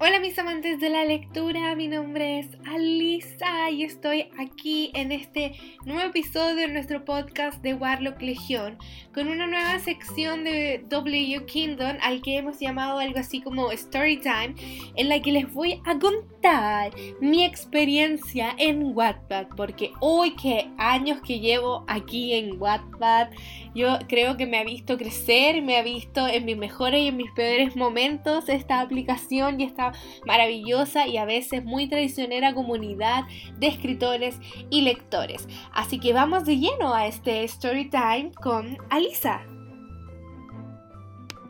Hola mis amantes de la lectura, mi nombre es Alisa y estoy aquí en este nuevo episodio de nuestro podcast de Warlock Legión con una nueva sección de W Kingdom al que hemos llamado algo así como Story Time en la que les voy a contar mi experiencia en Wattpad porque hoy que años que llevo aquí en Wattpad yo creo que me ha visto crecer, me ha visto en mis mejores y en mis peores momentos esta aplicación y esta maravillosa y a veces muy traicionera comunidad de escritores y lectores. Así que vamos de lleno a este story time con Alisa.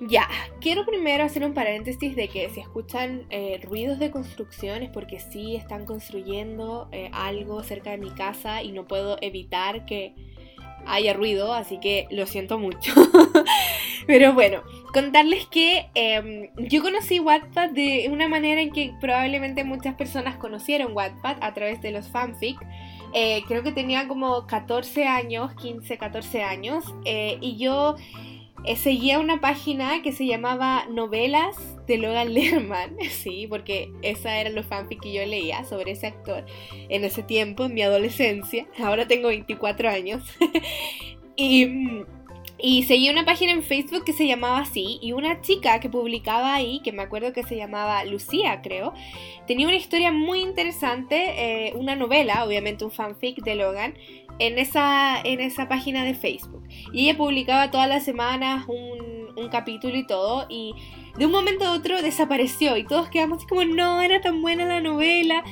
Ya, quiero primero hacer un paréntesis de que si escuchan eh, ruidos de construcción es porque sí están construyendo eh, algo cerca de mi casa y no puedo evitar que haya ruido, así que lo siento mucho. Pero bueno, contarles que em, yo conocí Wattpad de una manera en que probablemente muchas personas conocieron Wattpad a través de los fanfic. Eh, creo que tenía como 14 años, 15, 14 años, eh, y yo eh, seguía una página que se llamaba Novelas de Logan Lerman, sí, porque esa era los fanfic que yo leía sobre ese actor en ese tiempo, en mi adolescencia. Ahora tengo 24 años. y mm, y seguí una página en Facebook que se llamaba así y una chica que publicaba ahí, que me acuerdo que se llamaba Lucía, creo, tenía una historia muy interesante, eh, una novela, obviamente un fanfic de Logan, en esa, en esa página de Facebook. Y ella publicaba todas las semanas un, un capítulo y todo y de un momento a otro desapareció y todos quedamos así como, no, era tan buena la novela.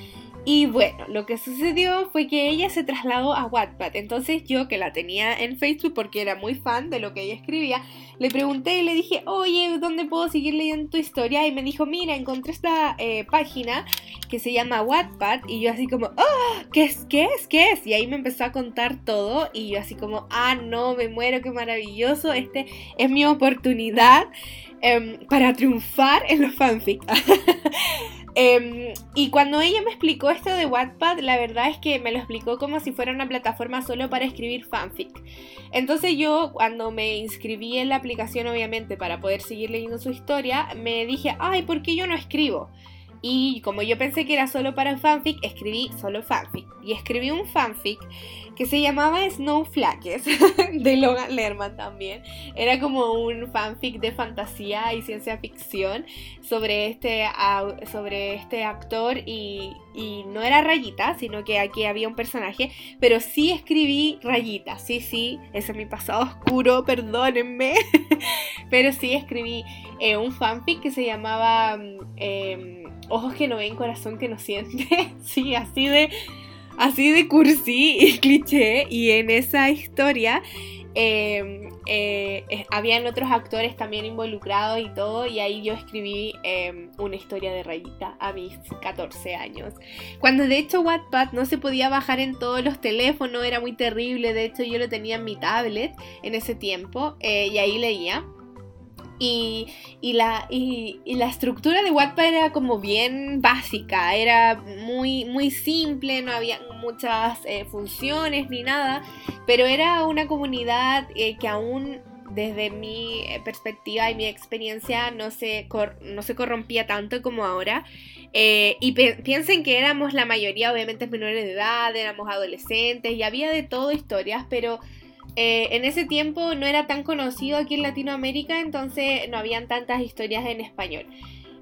Y bueno, lo que sucedió fue que ella se trasladó a Wattpad. Entonces yo, que la tenía en Facebook porque era muy fan de lo que ella escribía, le pregunté y le dije, oye, ¿dónde puedo seguir leyendo tu historia? Y me dijo, mira, encontré esta eh, página que se llama Wattpad. Y yo así como, oh, ¿qué es? ¿Qué es? ¿Qué es? Y ahí me empezó a contar todo. Y yo así como, ah, no, me muero, qué maravilloso. Este es mi oportunidad em, para triunfar en los fanfics. Em, y cuando ella me explicó esto de Wattpad, la verdad es que me lo explicó como si fuera una plataforma solo para escribir fanfic. Entonces yo cuando me inscribí en la aplicación, obviamente, para poder seguir leyendo su historia, me dije, ay, ¿por qué yo no escribo? Y como yo pensé que era solo para fanfic, escribí solo fanfic. Y escribí un fanfic que se llamaba Snowflakes, de Logan Lerman también. Era como un fanfic de fantasía y ciencia ficción sobre este, sobre este actor y, y no era rayita, sino que aquí había un personaje, pero sí escribí rayita, sí, sí, ese es mi pasado oscuro, perdónenme, pero sí escribí eh, un fanfic que se llamaba... Eh, ojos que no ven, corazón que no siente. sí, así de, así de cursi y cliché. Y en esa historia em, eh, habían otros actores también involucrados y todo. Y ahí yo escribí em, una historia de rayita a mis 14 años. Cuando de hecho Wattpad no se podía bajar en todos los teléfonos, era muy terrible. De hecho yo lo tenía en mi tablet en ese tiempo eh, y ahí leía. Y, la, y, la estructura de Wattpad era como bien básica, era muy, muy simple, no había muchas eh, funciones ni nada, pero era una comunidad eh, que aún desde mi eh, perspectiva y mi experiencia no se, no se corrompía tanto como ahora. y piensen que éramos la mayoría, obviamente, menores de edad, éramos adolescentes y había de todo historias, pero eh, en ese tiempo no era tan conocido aquí en Latinoamérica, entonces no habían tantas historias en español.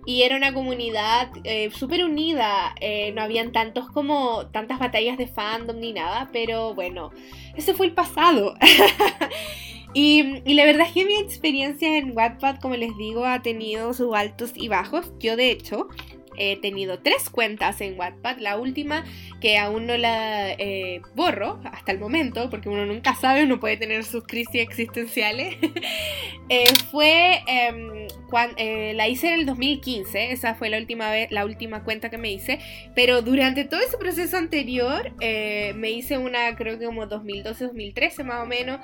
Y era una comunidad eh, súper unida, eh, no habían tantos como tantas batallas de fandom ni nada, pero bueno, ese fue el pasado. y, y, la verdad es que mi experiencia en Wattpad, como les digo, ha tenido sus altos y bajos. Yo de hecho he tenido tres cuentas en Wattpad. La última, que aún no la eh, borro hasta el momento, porque uno nunca sabe, uno puede tener sus crisis existenciales, eh, fue em, cuando, eh, la hice en el 2015. Esa fue la última vez, la última cuenta que me hice. Pero durante todo ese proceso anterior, me hice una, creo que como 2012-2013 más o menos.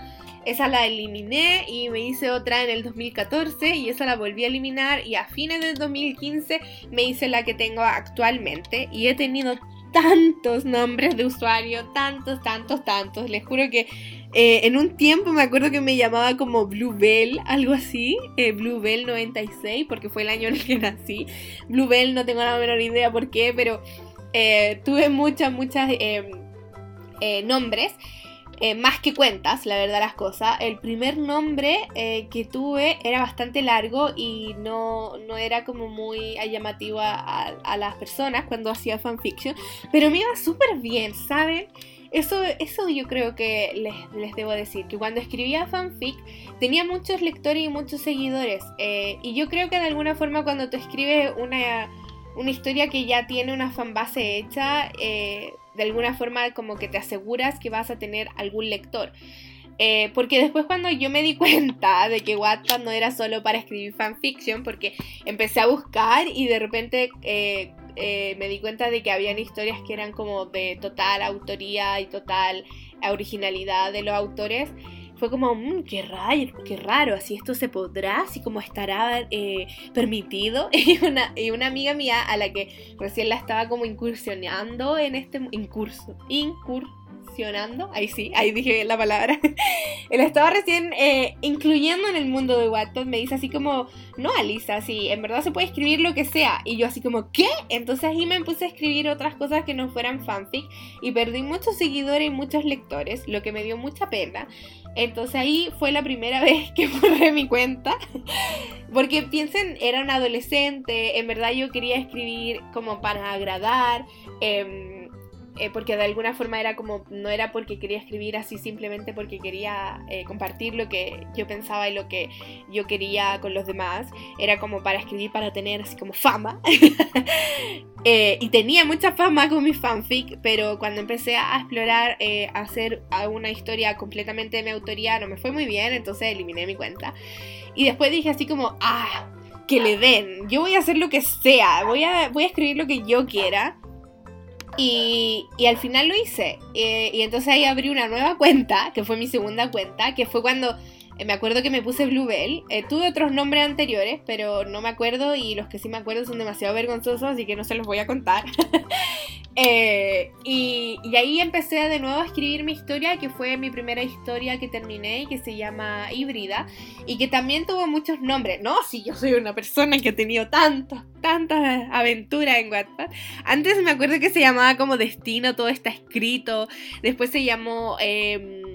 Esa la eliminé y me hice otra en el 2014 y esa la volví a eliminar y a fines del 2015 me hice la que tengo actualmente y he tenido tantos nombres de usuario, tantos, tantos, tantos. Les juro que eh, en un tiempo me acuerdo que me llamaba como Bluebell, algo así, eh, Bluebell 96, porque fue el año en el que nací. Bluebell no tengo la menor idea por qué, pero eh, tuve muchas, muchas nombres. Más que cuentas, la verdad las cosas. El primer nombre que tuve era bastante largo y no, no era como muy llamativo a, a, las personas cuando hacía fanfiction, pero me iba súper bien, ¿saben? Eso, eso yo creo que les, debo decir, que cuando escribía fanfic tenía muchos lectores y muchos seguidores. Eh, y yo creo que de alguna forma cuando tú escribes una, historia que ya tiene una fanbase hecha, eh, de alguna forma como que te aseguras que vas a tener algún lector. Eh, porque después cuando yo me di cuenta de que Wattpad no era solo para escribir fanfiction, porque empecé a buscar y de repente eh, me di cuenta de que habían historias que eran como de total autoría y total originalidad de los autores. Fue como, mmm, qué, raro, qué raro, así esto se podrá, así como estará eh, permitido. Y una, y una amiga mía a la que recién la estaba como incursionando en este incurso, incur, ahí sí, ahí dije la palabra, él estaba recién eh, incluyendo en el mundo de Wattpad, me dice así como, no, Alisa, sí, en verdad se puede escribir lo que sea. Y yo así como, ¿qué? Entonces ahí me puse a escribir otras cosas que no fueran fanfic y perdí muchos seguidores y muchos lectores, lo que me dio mucha pena. Entonces ahí fue la primera vez que borré mi cuenta. Porque piensen, era un adolescente, en verdad yo quería escribir como para agradar. Eh, eh, porque de alguna forma era como, no era porque quería escribir así simplemente porque quería eh, compartir lo que yo pensaba y lo que yo quería con los demás, era como para escribir para tener así como fama. Eh, y tenía mucha fama con mi fanfic, pero cuando empecé a explorar, a hacer una historia completamente de mi autoría, no me fue muy bien, entonces eliminé mi cuenta. Y después dije así como, ah, que le den, yo voy a hacer lo que sea, voy a, voy a escribir lo que yo quiera. Y, al final lo hice. Eh, y entonces ahí abrí una nueva cuenta, que fue mi segunda cuenta, que fue cuando eh, me acuerdo que me puse Bluebell. Eh, tuve otros nombres anteriores, pero no me acuerdo y los que sí me acuerdo son demasiado vergonzosos, así que no se los voy a contar. Eh, y, ahí empecé de nuevo a escribir mi historia, que fue mi primera historia que terminé y que se llama Híbrida, y que también tuvo muchos nombres. No, si yo soy una persona que ha tenido tantas, tantas aventuras en Wattpad. Antes me acuerdo que se llamaba como Destino, todo está escrito. Después se llamó... Em,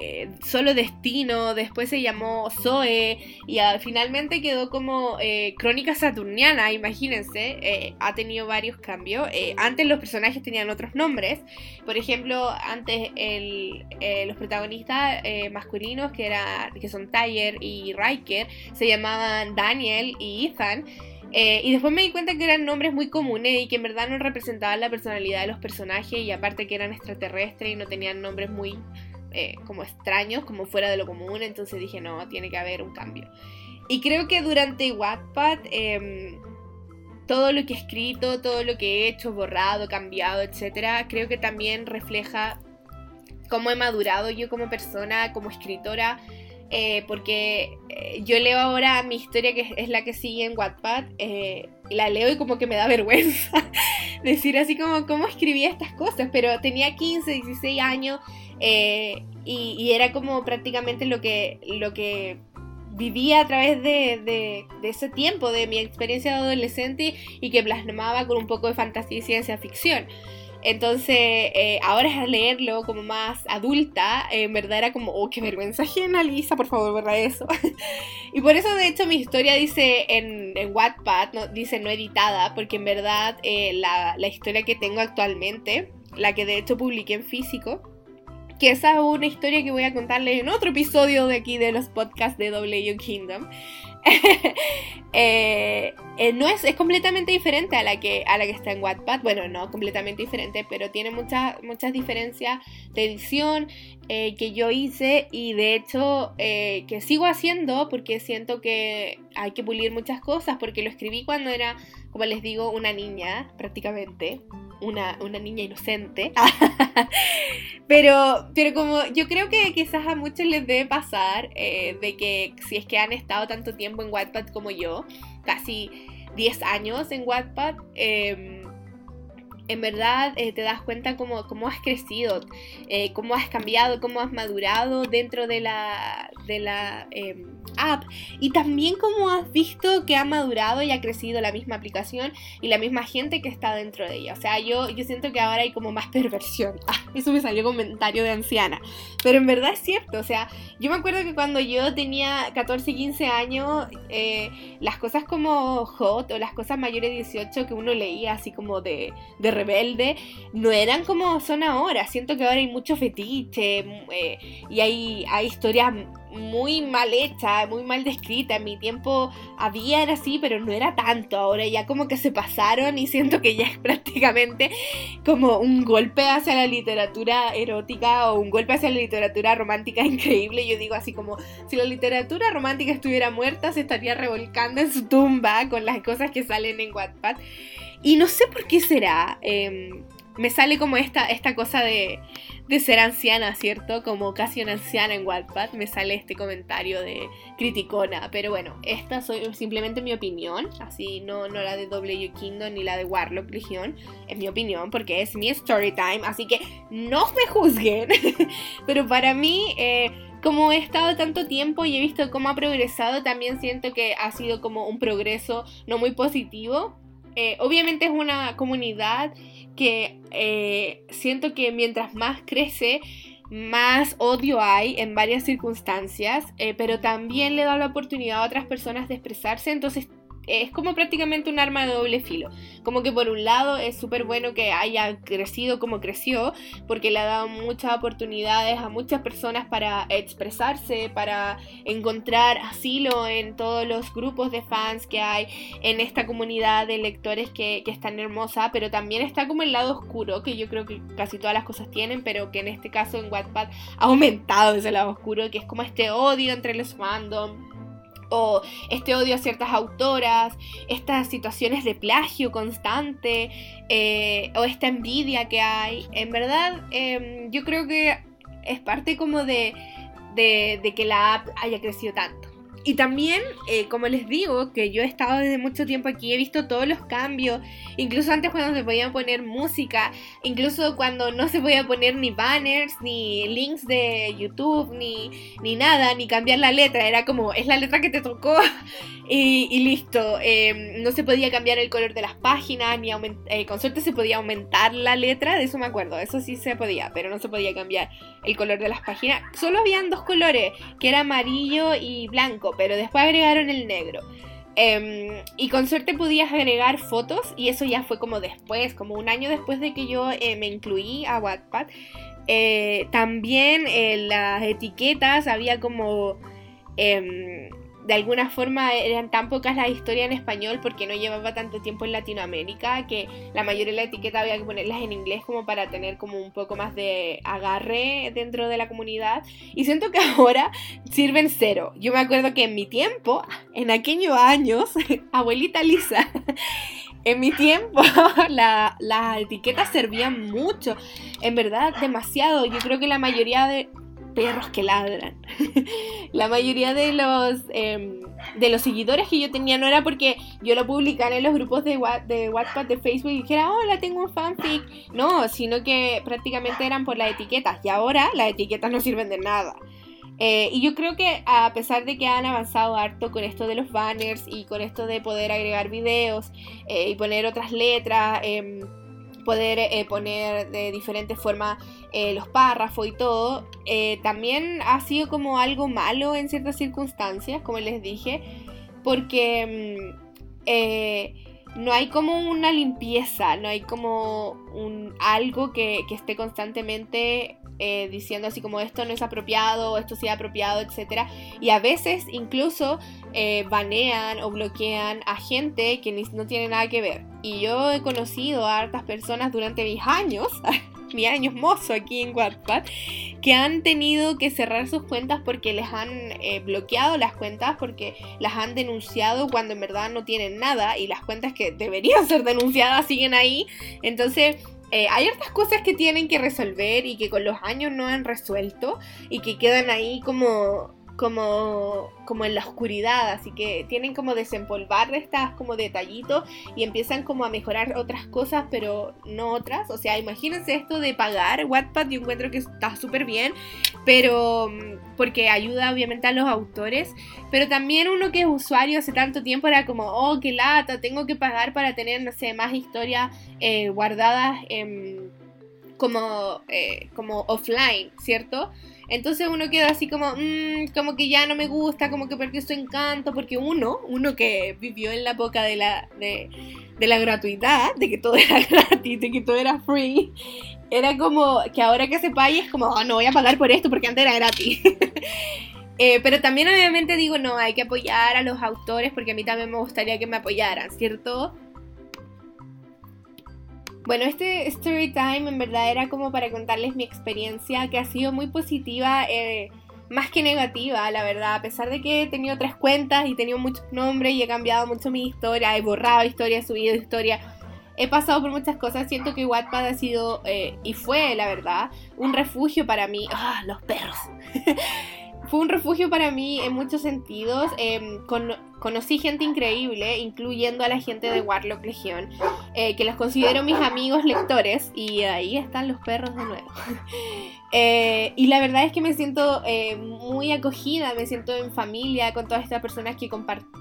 eh, solo Destino, después se llamó Zoe y finalmente quedó como eh, Crónica Saturniana, imagínense, eh, ha tenido varios cambios. antes los personajes tenían otros nombres, por ejemplo, antes los protagonistas masculinos que, era, que son Tyler y Riker se llamaban Daniel y Ethan. y después me di cuenta que eran nombres muy comunes y que en verdad no representaban la personalidad de los personajes y aparte que eran extraterrestres y no tenían nombres muy eh, como extraños, como fuera de lo común, entonces dije, no, tiene que haber un cambio. Y creo que durante Wattpad, em, todo lo que he escrito, todo lo que he hecho, borrado, cambiado, etcétera, creo que también refleja cómo he madurado yo como persona, como escritora, eh, porque eh, yo leo ahora mi historia, que es la que sigue en Wattpad, la leo y como que me da vergüenza decir así como cómo escribía estas cosas, pero tenía 15, 16 años eh, y, era como prácticamente lo que, lo que vivía a través de, ese tiempo, de mi experiencia de adolescente y que plasmaba con un poco de fantasía y ciencia ficción. Entonces, eh, ahora es leerlo como más adulta, en verdad era como, oh, qué vergüenza ajena, Lisa, por favor, borra eso. y por eso, de hecho, mi historia dice en, en Wattpad, no, dice no editada, porque en verdad eh, la, la historia que tengo actualmente, la que de hecho publiqué en físico, que esa es una historia que voy a contarles en otro episodio de aquí de los podcasts de W Kingdom. Eh, eh, no es, es completamente diferente a la, que, a la que está en Wattpad. Bueno, no completamente diferente, pero tiene muchas muchas diferencias de edición eh, que yo hice y de hecho que sigo haciendo porque siento que hay que pulir muchas cosas porque lo escribí cuando era, como les digo, una niña prácticamente una, niña inocente. pero, pero como yo creo que quizás a muchos les debe pasar eh, de que si es que han estado tanto tiempo en Wattpad como yo, casi 10 años en Wattpad, em, en verdad eh, te das cuenta cómo, cómo has crecido, eh, cómo has cambiado, cómo has madurado dentro de la, de la em, app y también cómo has visto que ha madurado y ha crecido la misma aplicación y la misma gente que está dentro de ella. O sea, yo, yo siento que ahora hay como más perversión. Ah, eso me salió comentario de anciana. Pero en verdad es cierto. O sea, yo me acuerdo que cuando yo tenía 14, 15 años, eh, las cosas como hot o las cosas mayores de 18 que uno leía así como de, de rebelde, no eran como son ahora. Siento que ahora hay mucho fetiche eh, y hay, hay historias muy mal hecha, muy mal descrita. En mi tiempo había era así, pero no era tanto. Ahora ya como que se pasaron y siento que ya es prácticamente como un golpe hacia la literatura erótica o un golpe hacia la literatura romántica increíble. Yo digo así como si la literatura romántica estuviera muerta, se estaría revolcando en su tumba con las cosas que salen en Wattpad. Y no sé por qué será. Em, me sale como esta, esta cosa de, de ser anciana, ¿cierto? Como casi una anciana en Wattpad, me sale este comentario de criticona. Pero bueno, esta es simplemente mi opinión, así no, no la de W Kingdom ni la de Warlock Legion, es mi opinión porque es mi story time, así que no me juzguen. Pero para mí... Eh, como he estado tanto tiempo y he visto cómo ha progresado, también siento que ha sido como un progreso no muy positivo. Eh, obviamente es una comunidad que eh, siento que mientras más crece, más odio hay en varias circunstancias, eh, pero también le da la oportunidad a otras personas de expresarse, entonces es como prácticamente un arma de doble filo. Como que por un lado es súper bueno que haya crecido como creció, porque le ha dado muchas oportunidades a muchas personas para expresarse, para encontrar asilo en todos los grupos de fans que hay en esta comunidad de lectores que, que es tan hermosa, pero también está como el lado oscuro, que yo creo que casi todas las cosas tienen, pero que en este caso en Wattpad ha aumentado ese lado oscuro, que es como este odio entre los fandom o este odio a ciertas autoras, estas situaciones de plagio constante, eh, o esta envidia que hay. En verdad, em, yo creo que es parte como de, de que la app haya crecido tanto. Y también, eh, como les digo, que yo he estado desde mucho tiempo aquí, he visto todos los cambios, incluso antes cuando se podía poner música, incluso cuando no se podía poner ni banners, ni links de YouTube, ni, ni nada, ni cambiar la letra, era como, es la letra que te tocó. Y, listo. Em, no se podía cambiar el color de las páginas, ni eh, con suerte se podía aumentar la letra, de eso me acuerdo, eso sí se podía, pero no se podía cambiar el color de las páginas. Solo habían dos colores, que era amarillo y blanco pero después agregaron el negro. Em, y con suerte podías agregar fotos y eso ya fue como después, como un año después de que yo eh, me incluí a Wattpad. Eh, también en las etiquetas había como em, de alguna forma eran tan pocas las historias en español porque no llevaba tanto tiempo en Latinoamérica que la mayoría de la etiqueta había que ponerlas en inglés como para tener como un poco más de agarre dentro de la comunidad y siento que ahora sirven cero. Yo me acuerdo que en mi tiempo, en aquellos años, abuelita Lisa, en mi tiempo las etiquetas servían mucho, en verdad demasiado. Yo creo que la mayoría de perros que ladran. la mayoría de los, em, de los seguidores que yo tenía no era porque yo lo publicara en los grupos de, de WhatsApp, de Facebook y dijera, hola, tengo un fanfic. No, sino que prácticamente eran por las etiquetas. Y ahora las etiquetas no sirven de nada. Eh, y yo creo que a pesar de que han avanzado harto con esto de los banners y con esto de poder agregar videos eh, y poner otras letras, em, poder eh, poner de diferentes formas eh, los párrafos y todo, eh, también ha sido como algo malo en ciertas circunstancias, como les dije, porque mm, no hay como una limpieza, no hay como un algo que, que esté constantemente eh, diciendo así como esto no es apropiado, esto sí es apropiado, etc. Y a veces incluso eh, banean o bloquean a gente que no tiene nada que ver. Y yo he conocido a hartas personas durante mis años, mi años mozo aquí en Wattpad, que han tenido que cerrar sus cuentas porque les han eh, bloqueado las cuentas, porque las han denunciado cuando en verdad no tienen nada y las cuentas que deberían ser denunciadas siguen ahí. Entonces eh, hay otras cosas que tienen que resolver y que con los años no han resuelto y que quedan ahí como como, como en la oscuridad, así que tienen como desempolvar estas como detallitos y empiezan como a mejorar otras cosas, pero no otras. O sea, imagínense esto de pagar Wattpad, yo encuentro que está súper bien, pero mm, porque ayuda obviamente a los autores, pero también uno que es usuario hace tanto tiempo era como, oh, qué lata, tengo que pagar para tener, no sé, más historias eh, guardadas como, eh, como offline, ¿cierto? Entonces uno queda así como, mmm, como que ya no me gusta, como que perdió su encanto, porque uno, uno que vivió en la época de la, de, la gratuidad, de que todo era gratis, de que todo era free, era como que ahora que se pague es como, oh, no voy a pagar por esto porque antes era gratis. Eh, pero también obviamente digo, no, hay que apoyar a los autores porque a mí también me gustaría que me apoyaran, ¿cierto? Bueno, este story time en verdad era como para contarles mi experiencia que ha sido muy positiva, eh, más que negativa, la verdad. A pesar de que he tenido tres cuentas y he tenido muchos nombres y he cambiado mucho mi historia, he borrado historia, he subido historia, he pasado por muchas cosas. Siento que Wattpad ha sido eh, y fue, la verdad, un refugio para mí. ¡Ah, los perros! fue un refugio para mí en muchos sentidos. Em, conocí gente increíble, incluyendo a la gente de Warlock Legión, eh, que los considero mis amigos lectores. Y ahí están los perros de nuevo. Eh, y la verdad es que me siento eh, muy acogida, me siento en familia con todas estas personas que,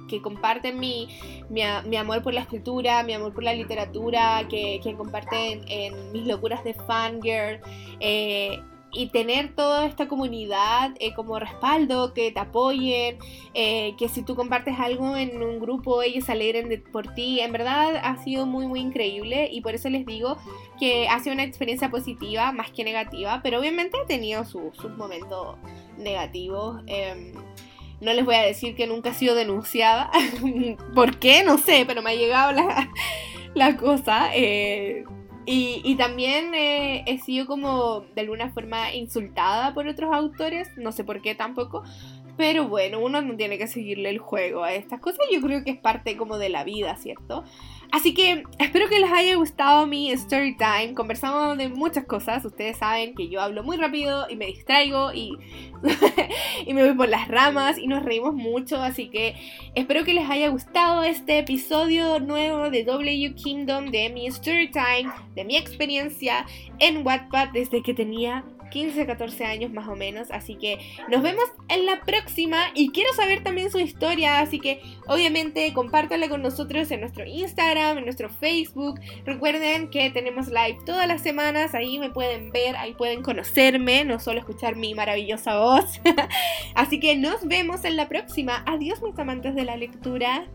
que comparten mi, mi, amor por la escritura, mi amor por la literatura, que, que comparten en mis locuras de fangirl y tener toda esta comunidad eh, como respaldo, que te apoyen, eh, que si tú compartes algo en un grupo, ellos se alegren por ti. En verdad ha sido muy, muy increíble y por eso les digo que ha sido una experiencia positiva más que negativa, pero obviamente he tenido sus momentos negativos. Em, no les voy a decir que nunca he sido denunciada. ¿Por qué? No sé, pero me ha llegado la, la cosa. Eh, y, también eh, he sido como de alguna forma insultada por otros autores, no sé por qué tampoco, pero bueno, uno no tiene que seguirle el juego a estas cosas, yo creo que es parte como de la vida, ¿cierto? Así que espero que les haya gustado mi story time. Conversamos de muchas cosas. Ustedes saben que yo hablo muy rápido y me distraigo y, y me voy por las ramas y nos reímos mucho. Así que espero que les haya gustado este episodio nuevo de W Kingdom de mi story time, de mi experiencia en Wattpad desde que tenía 15, 14 años más o menos. Así que nos vemos en la próxima y quiero saber también su historia. Así que obviamente compártanla con nosotros en nuestro Instagram, en nuestro Facebook. Recuerden que tenemos live todas las semanas. Ahí me pueden ver, ahí pueden conocerme, no solo escuchar mi maravillosa voz. Así que nos vemos en la próxima. Adiós mis amantes de la lectura.